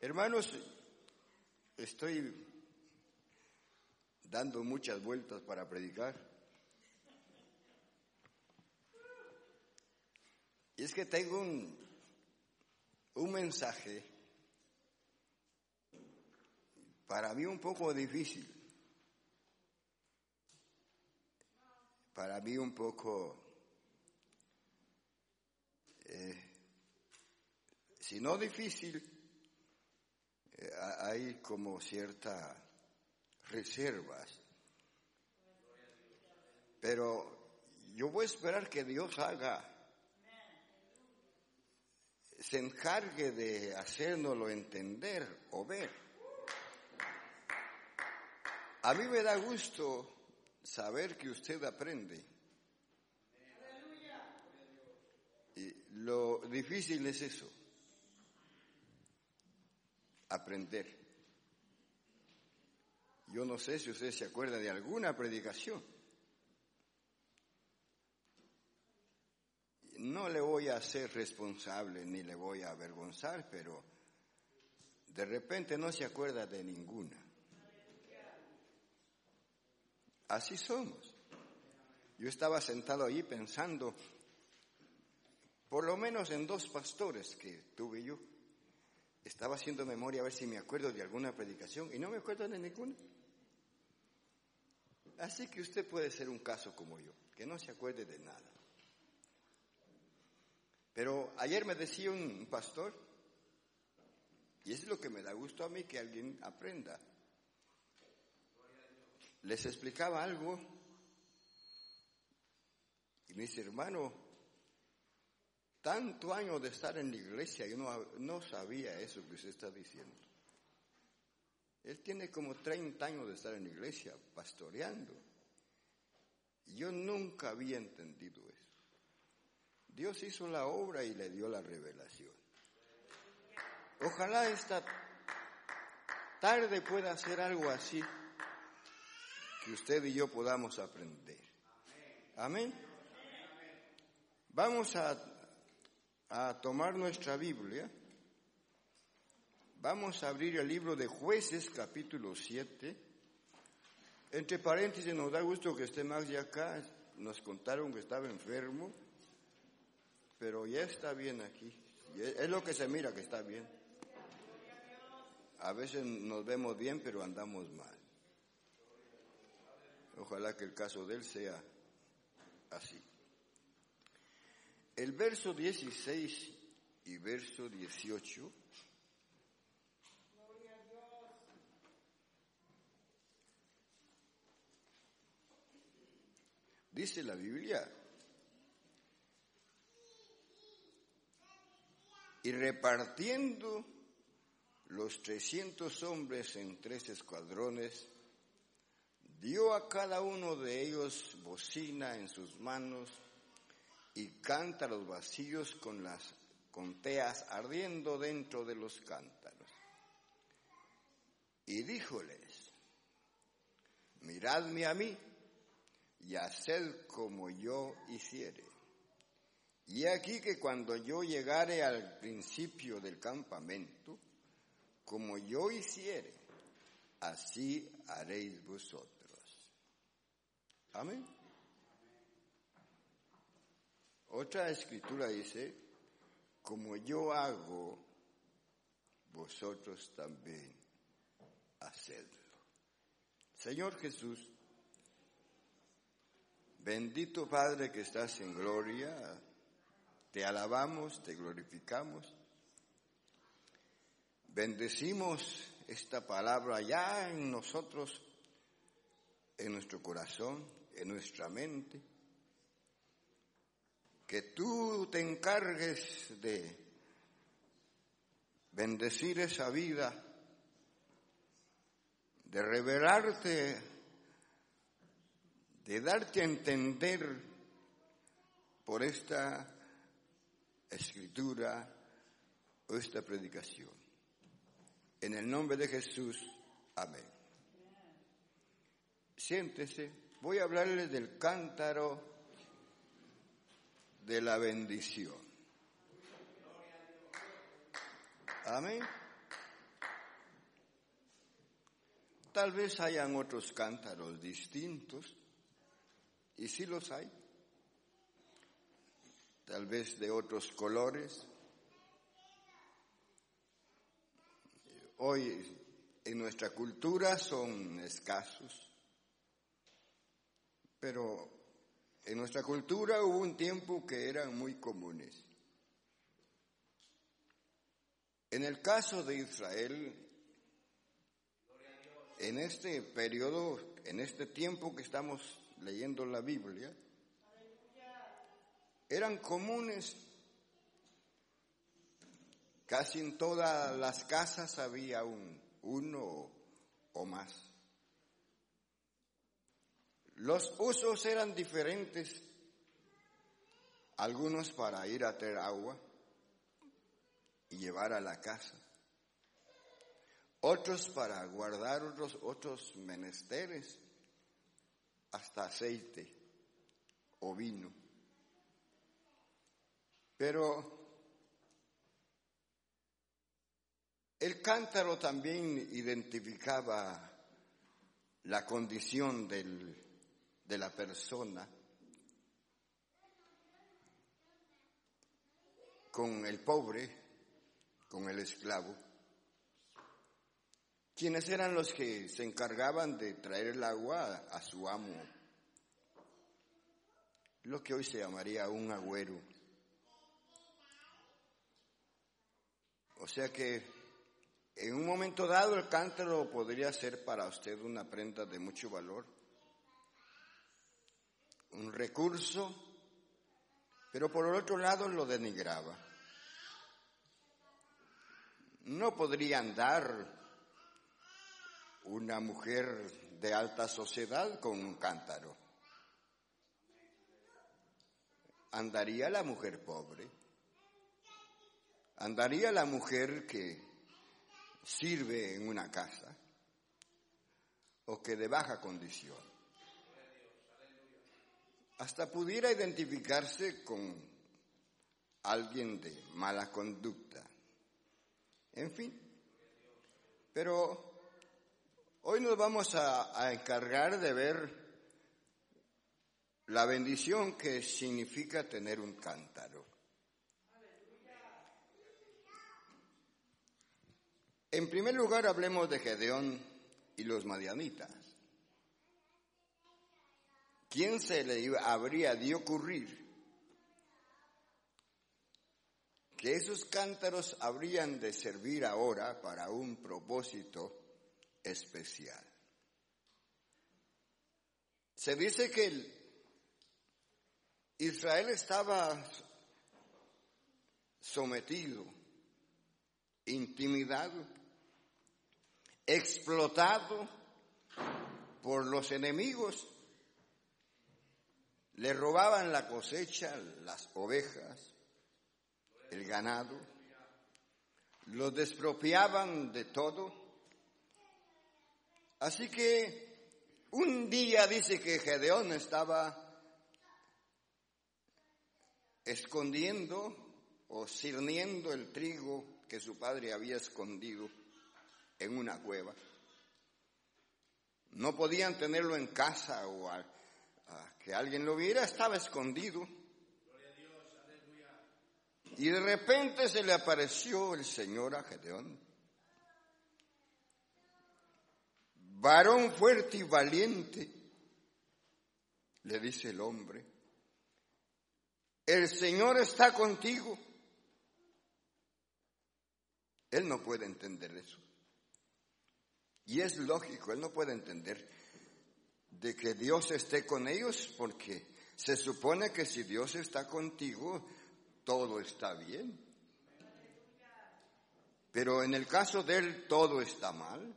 Hermanos, estoy dando muchas vueltas para predicar. Y es que tengo un, un mensaje para mí un poco difícil, para mí un poco, eh, si no difícil, eh, hay como ciertas reservas. Pero yo voy a esperar que Dios haga, se encargue de hacérnoslo entender o ver. A mí me da gusto saber que usted aprende. Y lo difícil es eso, aprender. Yo no sé si usted se acuerda de alguna predicación. No le voy a hacer responsable ni le voy a avergonzar, pero de repente no se acuerda de ninguna. Así somos. Yo estaba sentado ahí pensando, por lo menos en dos pastores que tuve yo. Estaba haciendo memoria a ver si me acuerdo de alguna predicación y no me acuerdo de ninguna. Así que usted puede ser un caso como yo, que no se acuerde de nada. Pero ayer me decía un pastor, y es lo que me da gusto a mí que alguien aprenda. Les explicaba algo y me dice, hermano, tanto año de estar en la iglesia, yo no, no sabía eso que usted está diciendo. Él tiene como 30 años de estar en la iglesia, pastoreando. Yo nunca había entendido eso. Dios hizo la obra y le dio la revelación. Ojalá esta tarde pueda hacer algo así que usted y yo podamos aprender. Amén. Vamos a, a tomar nuestra Biblia. Vamos a abrir el libro de jueces capítulo 7. Entre paréntesis, nos da gusto que esté Max ya acá. Nos contaron que estaba enfermo, pero ya está bien aquí. Es lo que se mira que está bien. A veces nos vemos bien, pero andamos mal. Ojalá que el caso de él sea así. El verso 16 y verso 18 dice la Biblia, y repartiendo los 300 hombres en tres escuadrones, dio a cada uno de ellos bocina en sus manos y cántaros vacíos con las conteas ardiendo dentro de los cántaros. Y díjoles, miradme a mí y haced como yo hiciere. Y aquí que cuando yo llegare al principio del campamento, como yo hiciere, así haréis vosotros. Amén. Otra escritura dice, como yo hago, vosotros también hacedlo. Señor Jesús, bendito Padre que estás en gloria, te alabamos, te glorificamos, bendecimos esta palabra ya en nosotros, en nuestro corazón, en nuestra mente, que tú te encargues de bendecir esa vida, de revelarte, de darte a entender por esta escritura o esta predicación. En el nombre de Jesús, amén. Siéntese, voy a hablarles del cántaro de la bendición. Amén. Tal vez hayan otros cántaros distintos, y sí los hay, tal vez de otros colores. Hoy en nuestra cultura son escasos, pero en nuestra cultura hubo un tiempo que eran muy comunes. En el caso de Israel, en este periodo, en este tiempo que estamos leyendo la Biblia, eran comunes. Casi en todas las casas había un, uno o más. Los usos eran diferentes, algunos para ir a traer agua, y llevar a la casa. Otros para guardar otros, otros menesteres, hasta aceite o vino. Pero el cántaro también identificaba la condición del, de la persona con el pobre con el esclavo, quienes eran los que se encargaban de traer el agua a su amo, lo que hoy se llamaría un agüero. O sea que en un momento dado el cántaro podría ser para usted una prenda de mucho valor, un recurso, pero por el otro lado lo denigraba no podría andar una mujer de alta sociedad con un cántaro. Andaría la mujer pobre. Andaría la mujer que sirve en una casa o que de baja condición. Hasta pudiera identificarse con alguien de mala conducta en fin. Pero hoy nos vamos a, encargar de ver la bendición que significa tener un cántaro. En primer lugar, hablemos de Gedeón y los madianitas. ¿Quién se le habría de ocurrir que esos cántaros habrían de servir ahora para un propósito especial. Se dice que Israel estaba sometido, intimidado, explotado por los enemigos. Le robaban la cosecha, las ovejas, el ganado, lo despropiaban de todo. Así que un día dice que Gedeón estaba escondiendo o cirniendo el trigo que su padre había escondido en una cueva. No podían tenerlo en casa o a, que alguien lo viera, estaba escondido. Y de repente se le apareció el Señor a Gedeón. Varón fuerte y valiente, le dice el hombre, el Señor está contigo. Él no puede entender eso. Y es lógico, él no puede entender de que Dios esté con ellos porque se supone que si Dios está contigo, todo está bien. Pero en el caso de él todo está mal.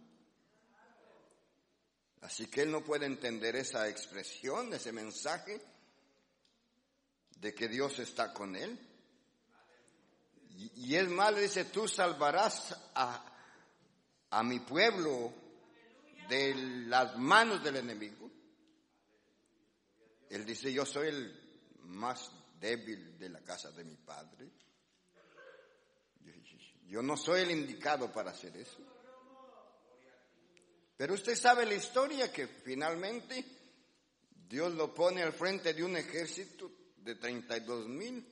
Así que él no puede entender esa expresión, ese mensaje de que Dios está con él. Y, es mal, dice, tú salvarás a, a mi pueblo de las manos del enemigo. Él dice, yo soy el más débil de la casa de mi padre. Yo no soy el indicado para hacer eso. Pero usted sabe la historia que finalmente Dios lo pone al frente de un ejército de 32 mil,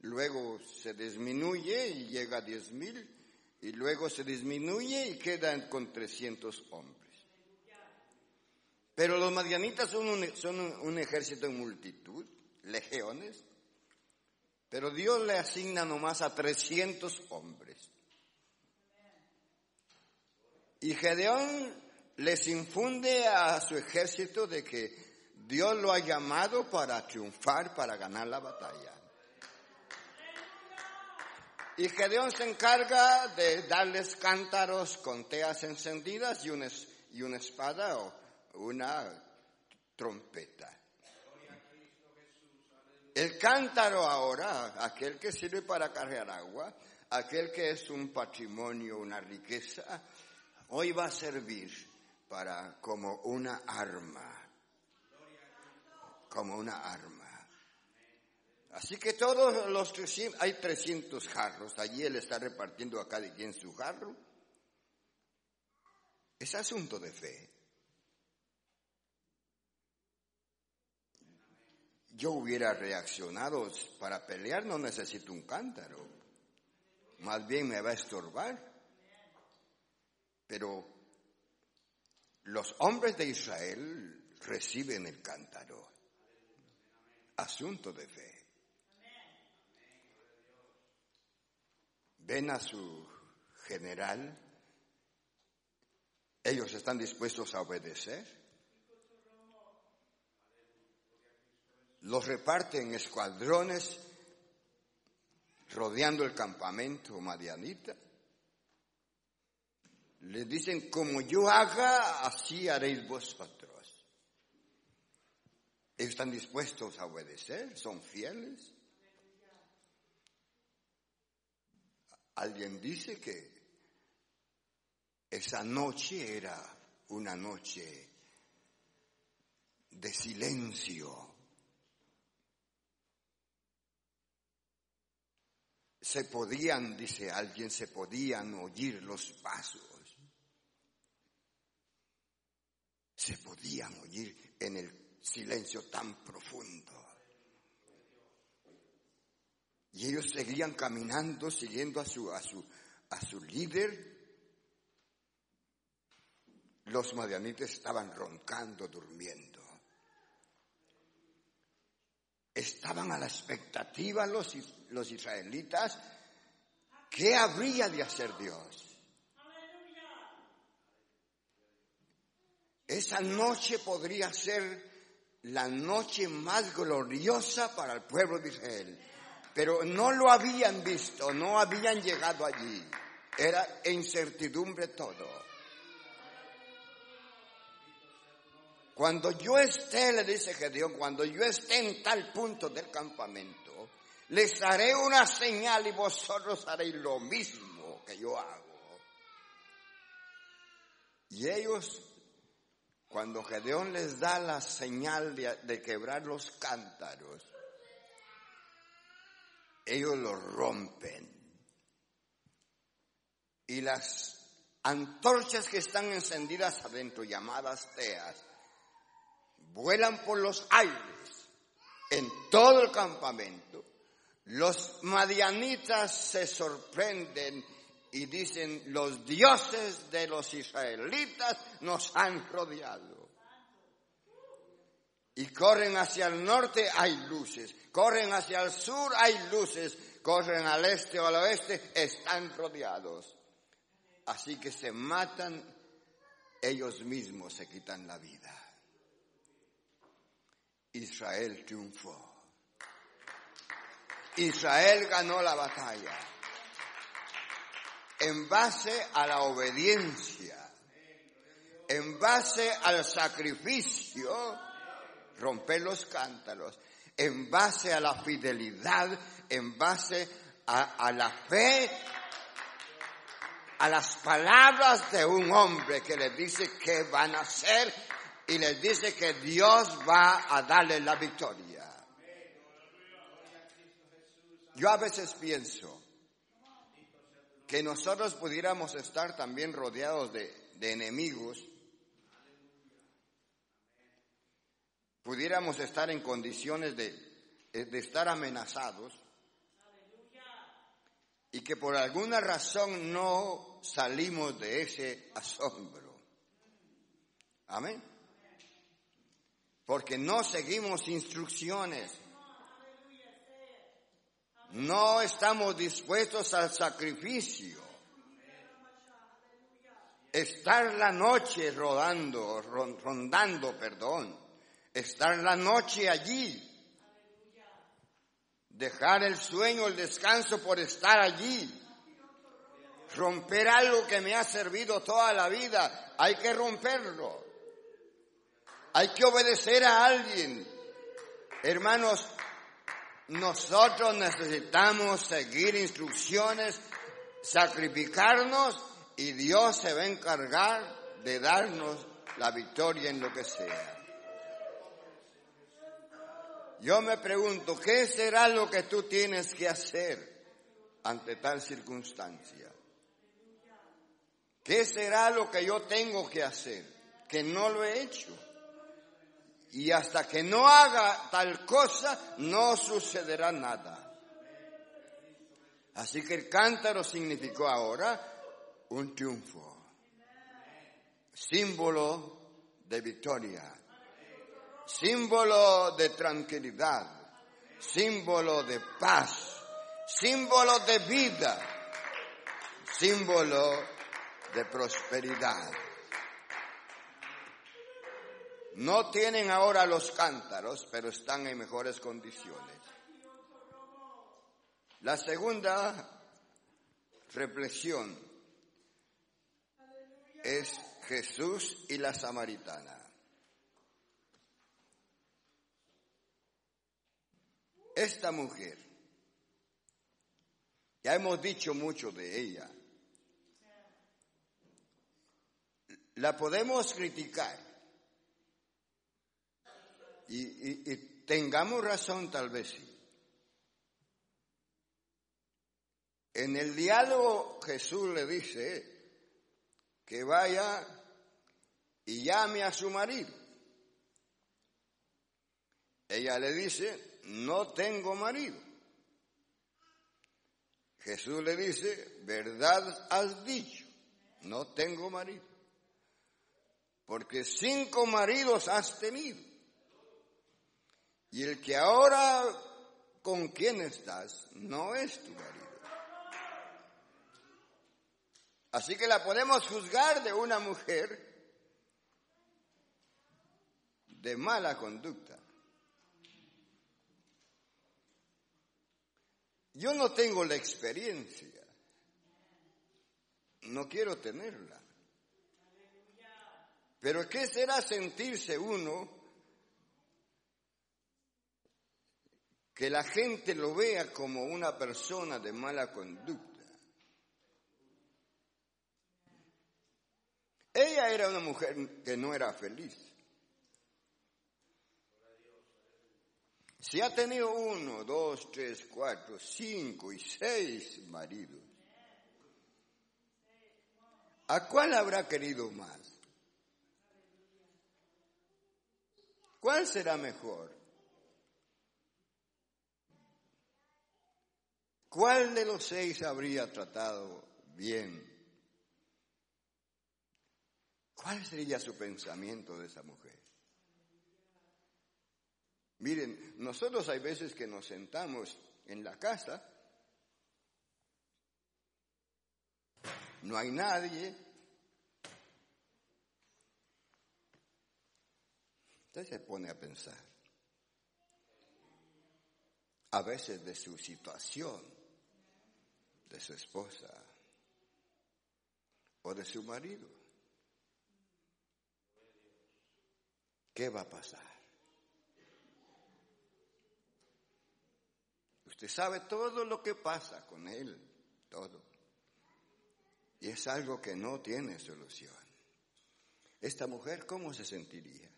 luego se disminuye y llega a 10 mil, y luego se disminuye y quedan con 300 hombres. Pero los madianitas son un, ejército en multitud, legiones, pero Dios le asigna nomás a 300 hombres. Y Gedeón les infunde a su ejército de que Dios lo ha llamado para triunfar, para ganar la batalla. Y Gedeón se encarga de darles cántaros con teas encendidas y una, y una espada o una trompeta. El cántaro ahora, aquel que sirve para cargar agua, aquel que es un patrimonio, una riqueza, hoy va a servir para como una arma, como una arma. Así que todos los 300, hay 300 jarros, allí él está repartiendo a cada quien su jarro. Es asunto de fe. Yo hubiera reaccionado para pelear, no necesito un cántaro. Más bien me va a estorbar. Pero los hombres de Israel reciben el cántaro. Asunto de fe. Ven a su general. Ellos están dispuestos a obedecer. Los reparte en escuadrones rodeando el campamento madianita. Le dicen, como yo haga, así haréis vosotros. Están dispuestos a obedecer, son fieles. Alguien dice que esa noche era una noche de silencio se podían, dice alguien, se podían oír los pasos. Se podían oír en el silencio tan profundo. Y ellos seguían caminando, siguiendo a su, a su, a su líder. Los madianites estaban roncando, durmiendo. estaban a la expectativa los, los israelitas, ¿qué habría de hacer Dios? Esa noche podría ser la noche más gloriosa para el pueblo de Israel, pero no lo habían visto, no habían llegado allí. Era incertidumbre todo. Cuando yo esté, le dice Gedeón, cuando yo esté en tal punto del campamento, les haré una señal y vosotros haréis lo mismo que yo hago. Y ellos, cuando Gedeón les da la señal de, de quebrar los cántaros, ellos lo rompen. Y las antorchas que están encendidas adentro, llamadas teas, vuelan por los aires en todo el campamento. Los madianitas se sorprenden y dicen, los dioses de los israelitas nos han rodeado. Y corren hacia el norte, hay luces. Corren hacia el sur, hay luces. Corren al este o al oeste, están rodeados. Así que se matan, ellos mismos se quitan la vida. Israel triunfó. Israel ganó la batalla. en base a la obediencia, en base al sacrificio, romper los cántaros, en base a la fidelidad, en base a, la fe a las palabras de un hombre que les dice que van a hacer y les dice que Dios va a darle la victoria. Yo a veces pienso que nosotros pudiéramos estar también rodeados de, enemigos, pudiéramos estar en condiciones de, de estar amenazados y que por alguna razón no salimos de ese asombro. Amén. Porque no seguimos instrucciones. No estamos dispuestos al sacrificio. Estar la noche rodando, rondando, perdón. Estar la noche allí dejar el sueño, el descanso por estar allí, romper algo que me ha servido toda la vida, hay que romperlo, hay que obedecer a alguien. Hermanos, nosotros necesitamos seguir instrucciones, sacrificarnos y Dios se va a encargar de darnos la victoria en lo que sea. Yo me pregunto, ¿qué será lo que tú tienes que hacer ante tal circunstancia? ¿Qué será lo que yo tengo que hacer? Que no lo he hecho. Y hasta que no haga tal cosa, no sucederá nada. Así que el cántaro significó ahora un triunfo, símbolo de victoria símbolo de tranquilidad, símbolo de paz, símbolo de vida, símbolo de prosperidad. No tienen ahora los cántaros, pero están en mejores condiciones. La segunda reflexión es Jesús y la samaritana. Esta mujer, ya hemos dicho mucho de ella, la podemos criticar y, tengamos razón tal vez sí. En el diálogo Jesús le dice que vaya y llame a su marido. Ella le dice, no tengo marido. Jesús le dice, verdad has dicho, no tengo marido. Porque cinco maridos has tenido. Y el que ahora con quien estás no es tu marido. Así que la podemos juzgar de una mujer de mala conducta. Yo no tengo la experiencia. No quiero tenerla. Pero ¿qué será sentirse uno que la gente lo vea como una persona de mala conducta? Ella era una mujer que no era feliz. Si ha tenido uno, dos, tres, cuatro, cinco y seis maridos, ¿a cuál habrá querido más? ¿Cuál será mejor? ¿Cuál de los seis habría tratado bien? ¿Cuál sería su pensamiento de esa mujer? Miren, nosotros hay veces que nos sentamos en la casa, no hay nadie, usted se pone a pensar, a veces de su situación, de su esposa, o de su marido. ¿Qué va a pasar? Usted sabe todo lo que pasa con él, todo. Y es algo que no tiene solución. Esta mujer, ¿cómo se sentiría?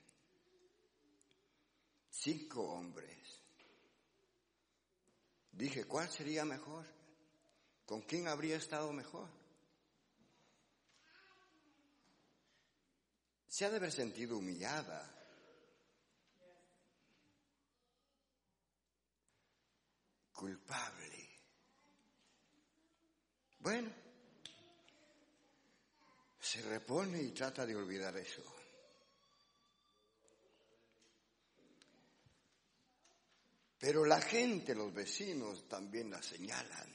Cinco hombres. Dije, ¿cuál sería mejor? ¿Con quién habría estado mejor? Se ha de haber sentido humillada. Culpable. Bueno, se repone y trata de olvidar eso. Pero la gente, los vecinos también la señalan.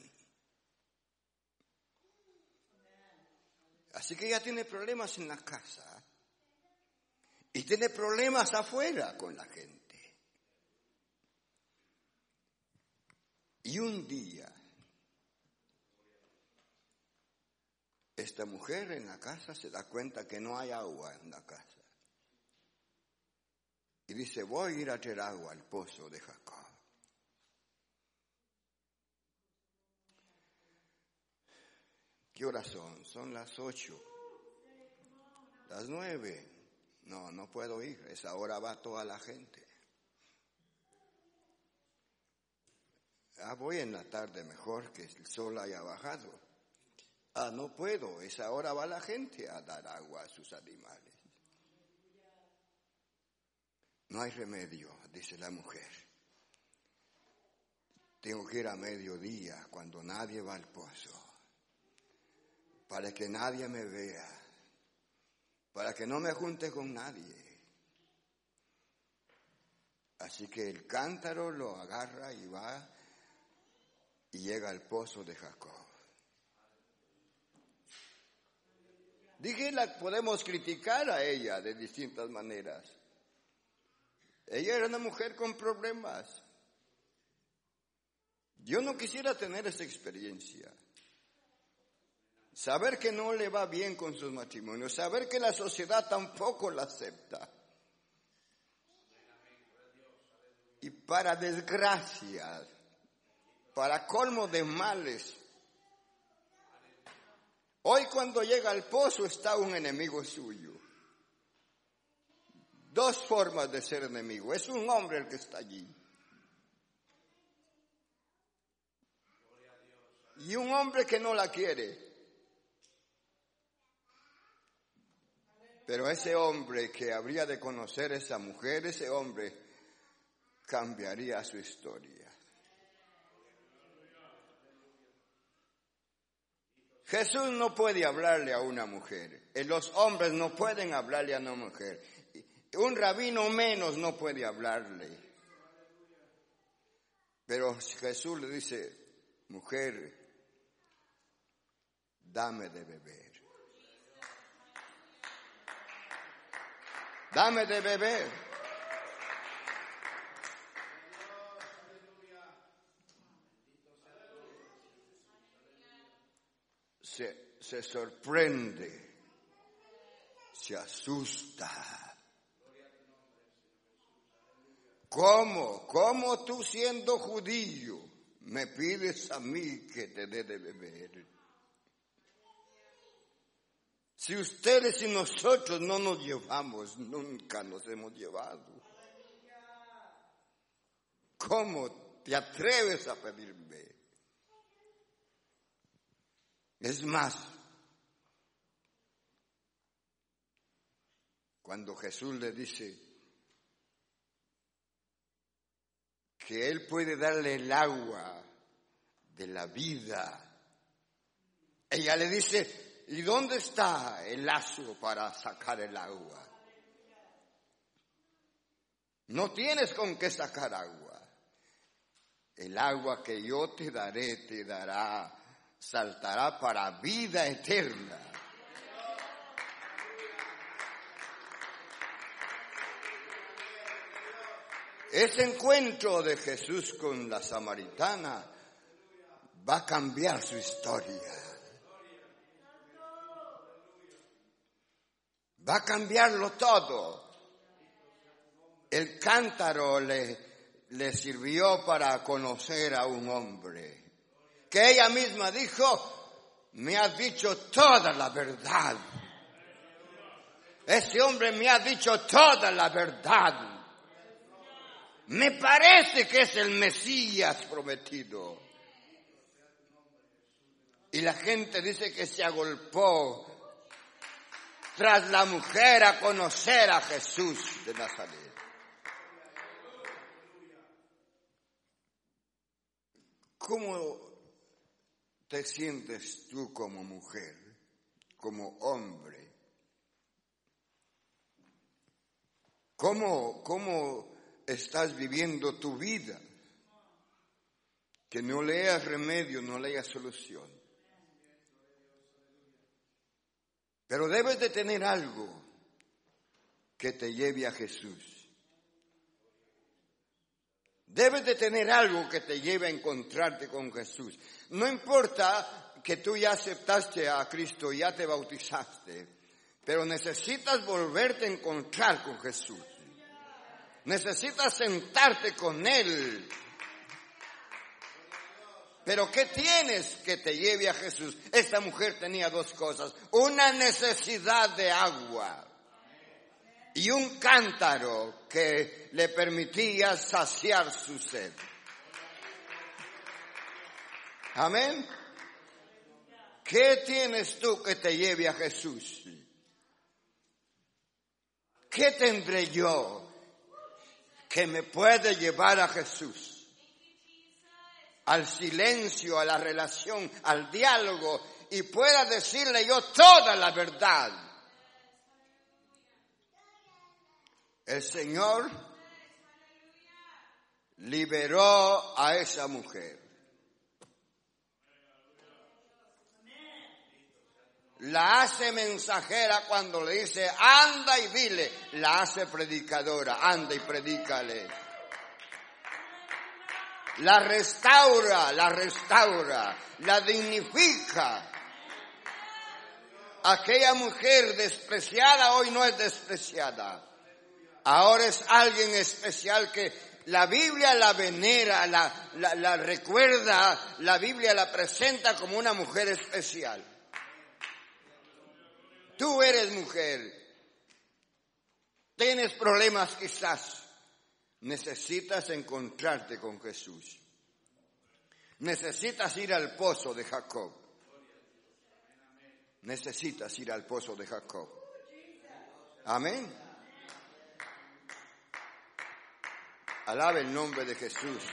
Así que ella tiene problemas en la casa y tiene problemas afuera con la gente. Y un día, esta mujer en la casa se da cuenta que no hay agua en la casa. Y dice, voy a ir a traer agua al pozo de Jacob. ¿Qué horas son? Son las ocho. Las nueve. No, no puedo ir. Esa hora va toda la gente. Ah, voy en la tarde mejor que el sol haya bajado. Ah, no puedo. Esa hora va la gente a dar agua a sus animales. No hay remedio, dice la mujer. Tengo que ir a mediodía cuando nadie va al pozo para que nadie me vea, para que no me junte con nadie. Así que el cántaro lo agarra y va y llega al pozo de Jacob. Dije, la podemos criticar a ella de distintas maneras. Ella era una mujer con problemas. Yo no quisiera tener esa experiencia. Saber que no le va bien con sus matrimonios, saber que la sociedad tampoco la acepta. Y para desgracia, para colmo de males, hoy cuando llega al pozo está un enemigo suyo. Dos formas de ser enemigo. Es un hombre el que está allí. Y un hombre que no la quiere. Pero ese hombre que habría de conocer esa mujer, ese hombre cambiaría su historia. Jesús no puede hablarle a una mujer. Los hombres no pueden hablarle a una mujer. Un rabino menos no puede hablarle. Pero Jesús le dice, mujer, dame de beber. Dame de beber. Se, se sorprende, se asusta. ¿Cómo? ¿Cómo tú siendo judío me pides a mí que te dé de beber? Si ustedes y nosotros no nos llevamos, nunca nos hemos llevado. ¿Cómo te atreves a pedirme? Es más, cuando Jesús le dice que Él puede darle el agua de la vida, ella le dice, ¿Y dónde está el lazo para sacar el agua? No tienes con qué sacar agua. El agua que yo te daré te dará, saltará para vida eterna. Ese encuentro de Jesús con la samaritana va a cambiar su historia. Va a cambiarlo todo. El cántaro le, sirvió para conocer a un hombre. Que ella misma dijo, me ha dicho toda la verdad. Ese hombre me ha dicho toda la verdad. Me parece que es el Mesías prometido. Y la gente dice que se agolpó tras la mujer a conocer a Jesús de Nazaret. ¿Cómo te sientes tú como mujer, como hombre? ¿Cómo, cómo estás viviendo tu vida? Que no leas remedio, no leas solución. Pero debes de tener algo que te lleve a Jesús. Debes de tener algo que te lleve a encontrarte con Jesús. No importa que tú ya aceptaste a Cristo, ya te bautizaste, pero necesitas volverte a encontrar con Jesús. Necesitas sentarte con Él. Pero ¿qué tienes que te lleve a Jesús? Esta mujer tenía dos cosas. Una necesidad de agua y un cántaro que le permitía saciar su sed. Amén. ¿Qué tienes tú que te lleve a Jesús? ¿Qué tendré yo que me puede llevar a Jesús? Al silencio, a la relación, al diálogo y pueda decirle yo toda la verdad. El Señor liberó a esa mujer. La hace mensajera cuando le dice, anda y dile, la hace predicadora, anda y predícale la restaura, la restaura, la dignifica. Aquella mujer despreciada hoy no es despreciada. Ahora es alguien especial que la Biblia la venera, la, recuerda, la Biblia la presenta como una mujer especial. Tú eres mujer. Tienes problemas quizás necesitas encontrarte con Jesús. Necesitas ir al pozo de Jacob. Necesitas ir al pozo de Jacob. Amén. Alabe el nombre de Jesús.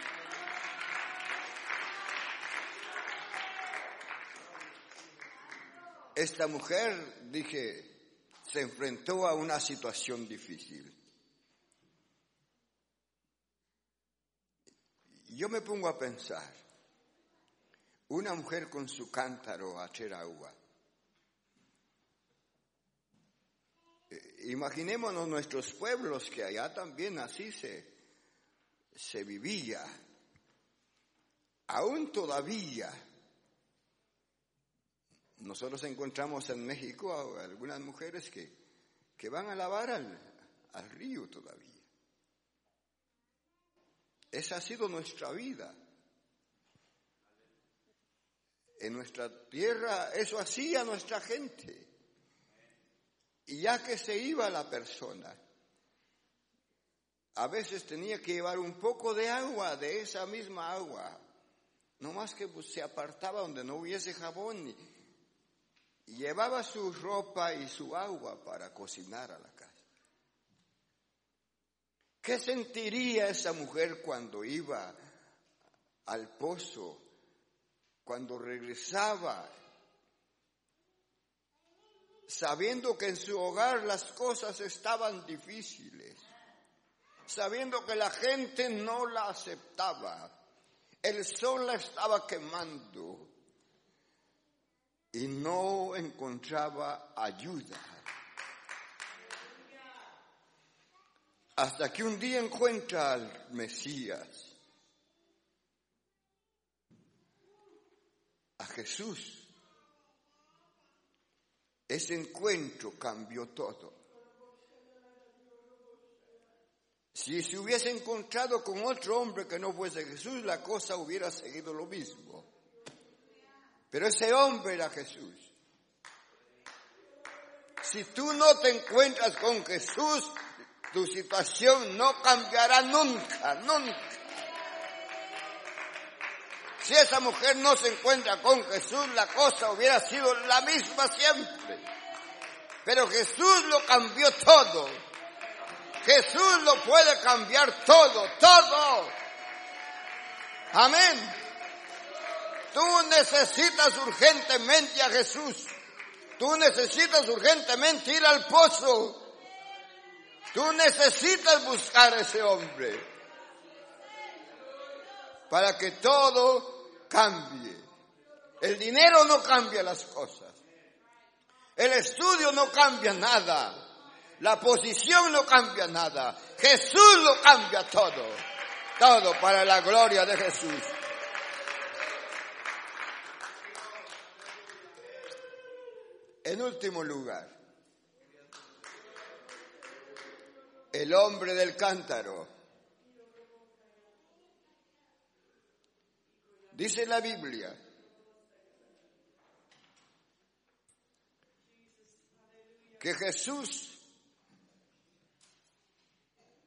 Esta mujer, dije, se enfrentó a una situación difícil. Yo me pongo a pensar, una mujer con su cántaro a echar agua. Eh, imaginémonos nuestros pueblos que allá también así se, se vivía. Aún todavía. Nosotros encontramos en México algunas mujeres que, que van a lavar al río todavía. Esa ha sido nuestra vida. En nuestra tierra eso hacía nuestra gente. Y ya que se iba la persona, a veces tenía que llevar un poco de agua, de esa misma agua. No más que pues, se apartaba donde no hubiese jabón y, llevaba su ropa y su agua para cocinar a la. ¿Qué sentiría esa mujer cuando iba al pozo, cuando regresaba, sabiendo que en su hogar las cosas estaban difíciles, sabiendo que la gente no la aceptaba, el sol la estaba quemando y no encontraba ayuda? hasta que un día encuentra al Mesías, a Jesús. Ese encuentro cambió todo. Si se hubiese encontrado con otro hombre que no fuese Jesús, la cosa hubiera seguido lo mismo. Pero ese hombre era Jesús. Si tú no te encuentras con Jesús, tu situación no cambiará nunca, nunca. Si esa mujer no se encuentra con Jesús, la cosa hubiera sido la misma siempre. Pero Jesús lo cambió todo. Jesús lo puede cambiar todo, todo. Amén. Tú necesitas urgentemente a Jesús. Tú necesitas urgentemente ir al pozo. Tú necesitas buscar a ese hombre para que todo cambie. El dinero no cambia las cosas. El estudio no cambia nada. La posición no cambia nada. Jesús lo cambia todo. Todo para la gloria de Jesús. En último lugar, el hombre del cántaro. Dice la Biblia que Jesús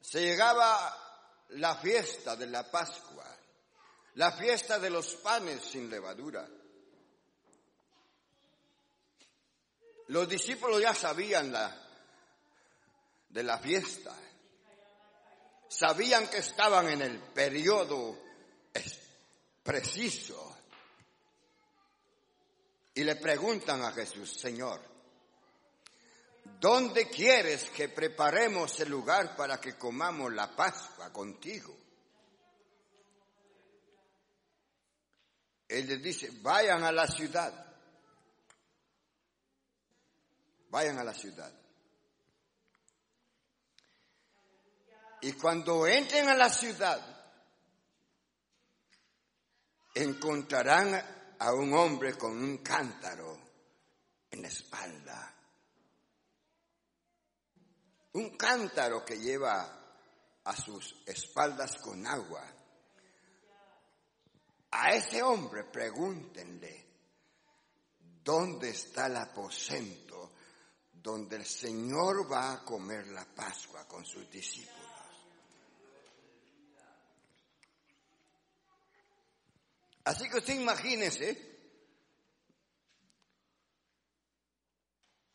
se llegaba la fiesta de la Pascua, la fiesta de los panes sin levadura. Los discípulos ya sabían la, de la fiesta. Sabían que estaban en el periodo preciso. Y le preguntan a Jesús, Señor, ¿dónde quieres que preparemos el lugar para que comamos la Pascua contigo? Él les dice, vayan a la ciudad vayan a la ciudad. Y cuando entren a la ciudad, encontrarán a un hombre con un cántaro en la espalda. Un cántaro que lleva a sus espaldas con agua. A ese hombre pregúntenle, ¿dónde está el aposento donde el Señor va a comer la Pascua con sus discípulos. Así que usted imagínese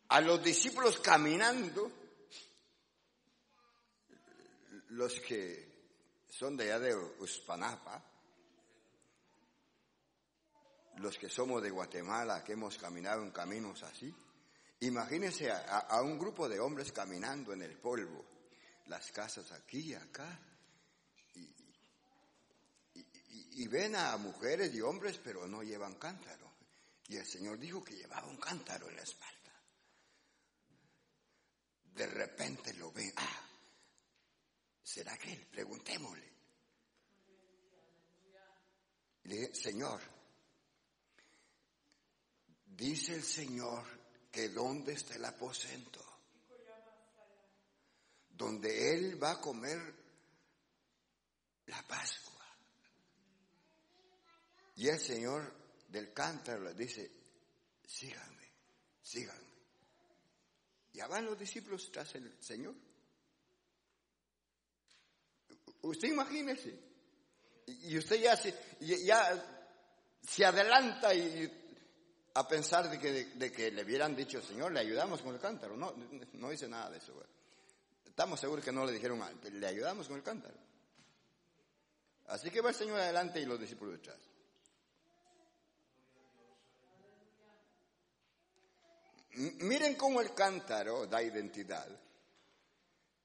a los discípulos caminando, los que son de allá de Uspanapa, los que somos de Guatemala, que hemos caminado en caminos así, Imagínense a, un grupo de hombres caminando en el polvo, las casas aquí y acá, y, ven a mujeres y hombres, pero no llevan cántaro. Y el Señor dijo que llevaba un cántaro en la espalda. De repente lo ven, ah, ¿será que él? Preguntémosle. Le Señor, dice el Señor que dónde está el aposento, donde Él va a comer la Pascua. Y el Señor del cántaro le dice, síganme, síganme. Ya van los discípulos tras el Señor. Usted imagínese. Y usted ya se, adelanta y a pensar de que, le hubieran dicho, Señor, le ayudamos con el cántaro. No, no dice nada de eso. Estamos seguros que no le dijeron, le ayudamos con el cántaro. Así que va el Señor adelante y los discípulos detrás. Miren cómo el cántaro da identidad.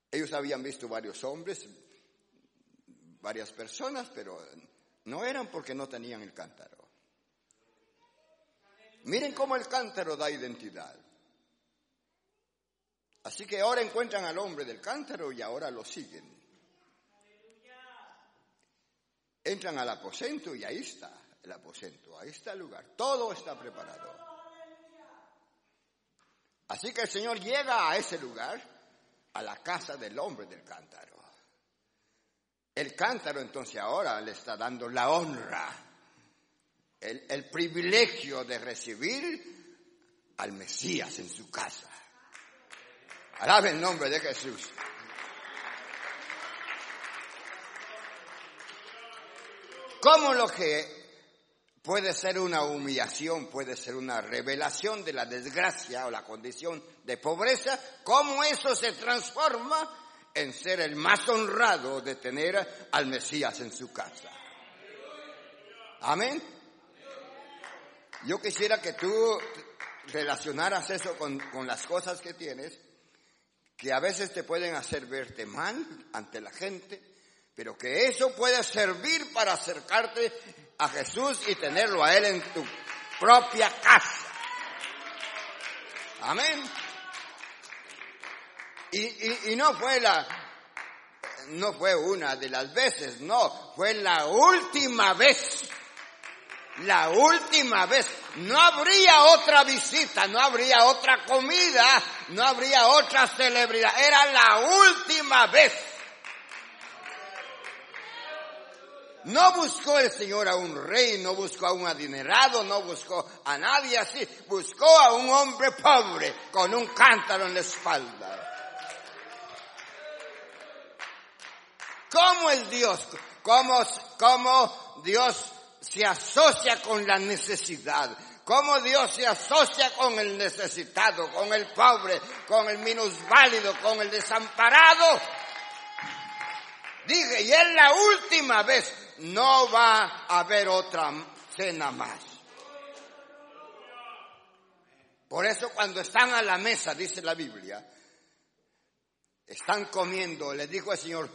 Ellos habían visto varios hombres, varias personas, pero no eran porque no tenían el cántaro. Miren cómo el cántaro da identidad. Así que ahora encuentran al hombre del cántaro y ahora lo siguen. Entran al aposento y ahí está el aposento, ahí está el lugar. Todo está preparado. Así que el Señor llega a ese lugar, a la casa del hombre del cántaro. El cántaro entonces ahora le está dando la honra, el, privilegio de recibir al Mesías en su casa. Alabe el nombre de Jesús. ¿Cómo lo que puede ser una humillación, puede ser una revelación de la desgracia o la condición de pobreza, cómo eso se transforma en ser el más honrado de tener al Mesías en su casa. Amén. Yo quisiera que tú relacionaras eso con, con, las cosas que tienes, que a veces te pueden hacer verte mal ante la gente, pero que eso puede servir para acercarte a Jesús y tenerlo a Él en tu propia casa. Amén. Y, y, y, no fue la, no fue una de las veces, no, fue la última vez. La última vez. No habría otra visita, no habría otra comida, no habría otra celebridad. Era la última vez. No buscó el Señor a un rey, no buscó a un adinerado, no buscó a nadie así. Buscó a un hombre pobre con un cántaro en la espalda. ¿Cómo es Dios? ¿Cómo, cómo Dios se asocia con la necesidad? ¿Cómo Dios se asocia con el necesitado, con el pobre, con el minusválido, con el desamparado? Dije, y es la última vez, no va a haber otra cena más. Por eso cuando están a la mesa, dice la Biblia, están comiendo, le dijo el Señor,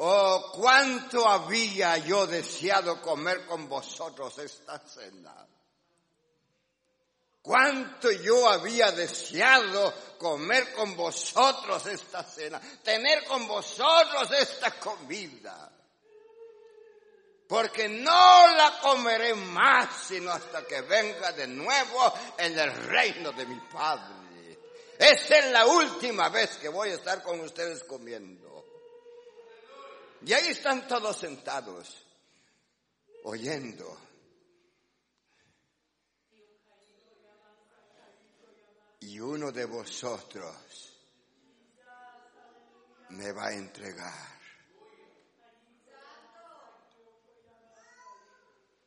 Oh, cuánto había yo deseado comer con vosotros esta cena. Cuánto yo había deseado comer con vosotros esta cena, tener con vosotros esta comida. Porque no la comeré más sino hasta que venga de nuevo en el reino de mi Padre. Esa es la última vez que voy a estar con ustedes comiendo. Y ahí están todos sentados, oyendo. Y uno de vosotros me va a entregar.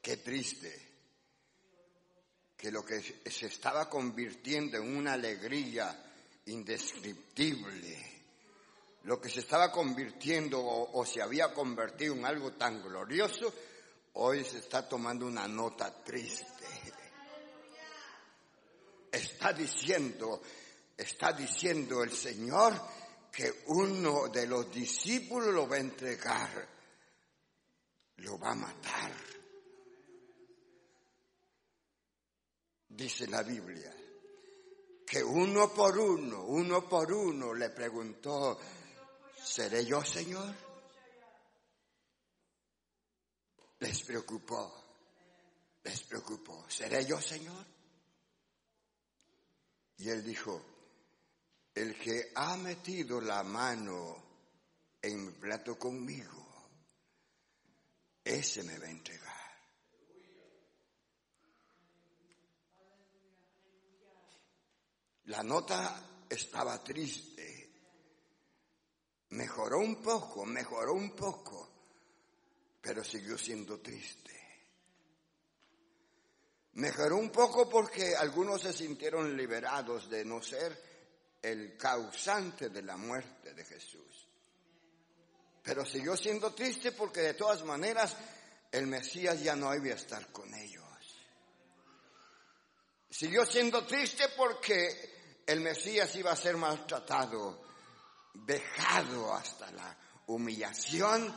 Qué triste que lo que se estaba convirtiendo en una alegría indescriptible lo que se estaba convirtiendo o, se había convertido en algo tan glorioso, hoy se está tomando una nota triste. Está diciendo, está diciendo el Señor que uno de los discípulos lo va a entregar, lo va a matar. Dice la Biblia que uno por uno, uno por uno le preguntó, ¿Seré yo, Señor? Les preocupó, les preocupó. ¿Seré yo, Señor? Y él dijo, el que ha metido la mano en mi plato conmigo, ese me va a entregar. La nota estaba triste Mejoró un poco, mejoró un poco, pero siguió siendo triste. Mejoró un poco porque algunos se sintieron liberados de no ser el causante de la muerte de Jesús. Pero siguió siendo triste porque de todas maneras el Mesías ya no iba a estar con ellos. Siguió siendo triste porque el Mesías iba a ser maltratado, dejado hasta la humillación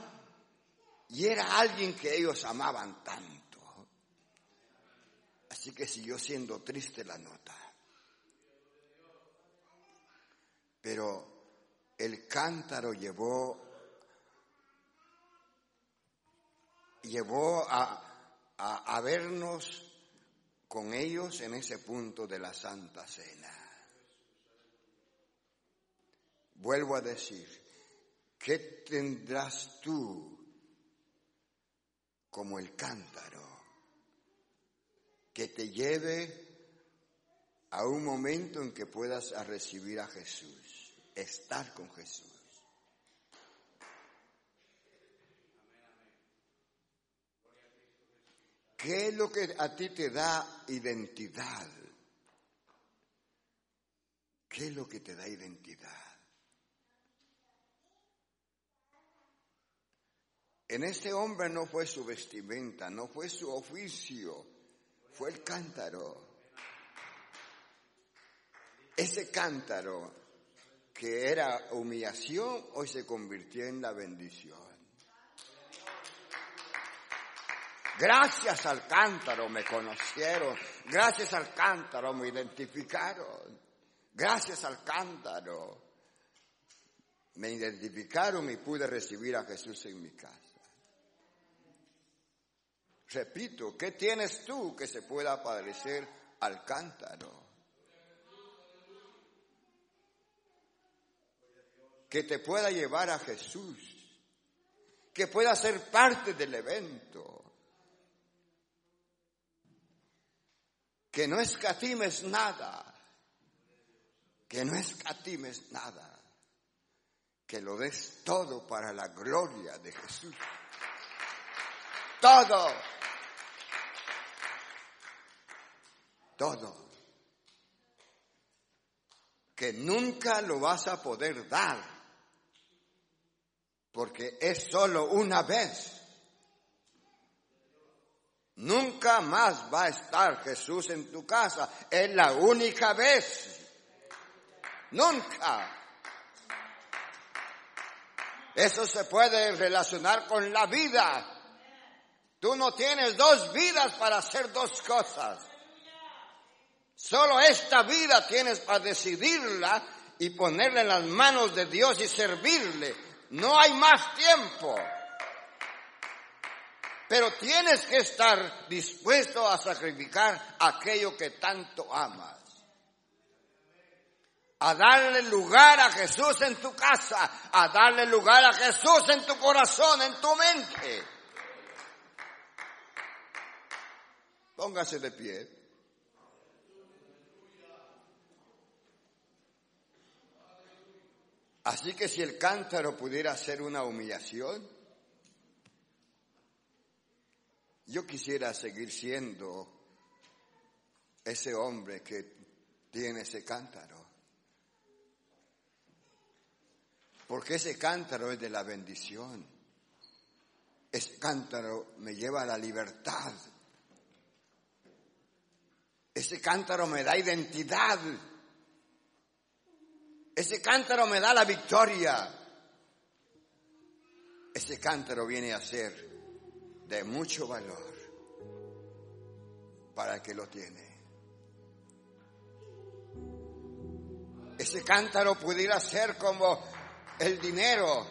y era alguien que ellos amaban tanto. Así que siguió siendo triste la nota. Pero el cántaro llevó llevó a, a, a vernos con ellos en ese punto de la Santa Cena. Vuelvo a decir, ¿qué tendrás tú como el cántaro, que te lleve a un momento en que puedas recibir a Jesús, estar con Jesús. ¿Qué es lo que a ti te da identidad? ¿Qué es lo que te da identidad? En este hombre no fue su vestimenta, no fue su oficio, fue el cántaro. Ese cántaro que era humillación hoy se convirtió en la bendición. Gracias al cántaro me conocieron, gracias al cántaro me identificaron, gracias al cántaro me identificaron y pude recibir a Jesús en mi casa. Repito, ¿qué tienes tú que se pueda parecer al cántaro? Que te pueda llevar a Jesús, que pueda ser parte del evento, que no escatimes nada, que no escatimes nada, que lo des todo para la gloria de Jesús. Todo. Todo. Que nunca lo vas a poder dar, porque es solo una vez. Nunca más va a estar Jesús en tu casa, es la única vez. Nunca. Eso se puede relacionar con la vida. Tú no tienes dos vidas para hacer dos cosas. Solo esta vida tienes para decidirla y ponerla en las manos de Dios y servirle. No hay más tiempo. Pero tienes que estar dispuesto a sacrificar aquello que tanto amas. A darle lugar a Jesús en tu casa, a darle lugar a Jesús en tu corazón, en tu mente. Póngase de pie. Así que si el cántaro pudiera ser una humillación, yo quisiera seguir siendo ese hombre que tiene ese cántaro. Porque ese cántaro es de la bendición. Ese cántaro me lleva a la libertad. Ese cántaro me da identidad. Ese cántaro me da la victoria. Ese cántaro viene a ser de mucho valor para el que lo tiene. Ese cántaro pudiera ser como el dinero,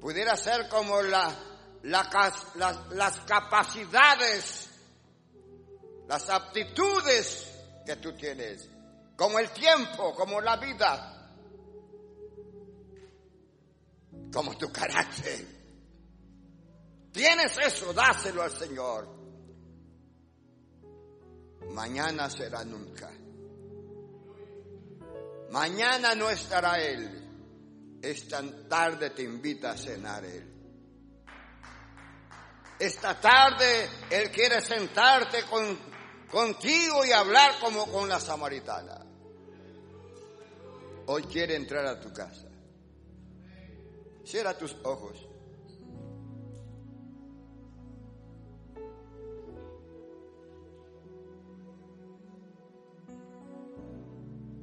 pudiera ser como la, las capacidades, las aptitudes que tú tienes como el tiempo, como la vida, como tu carácter. Tienes eso, dáselo al Señor. Mañana será nunca. Mañana no estará Él. Esta tarde te invita a cenar Él. Esta tarde Él quiere sentarte con, contigo y hablar como con la samaritana hoy quiere entrar a tu casa. Cierra tus ojos.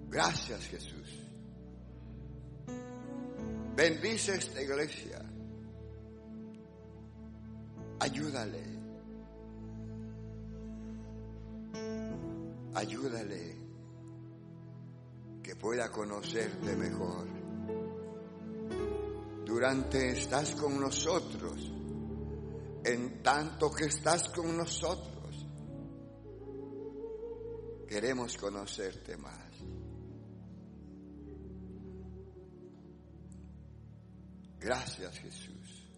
Gracias Jesús. Bendice esta iglesia. Ayúdale. Ayúdale que pueda conocerte mejor. Durante estás con nosotros, en tanto que estás con nosotros, queremos conocerte más. Gracias Jesús.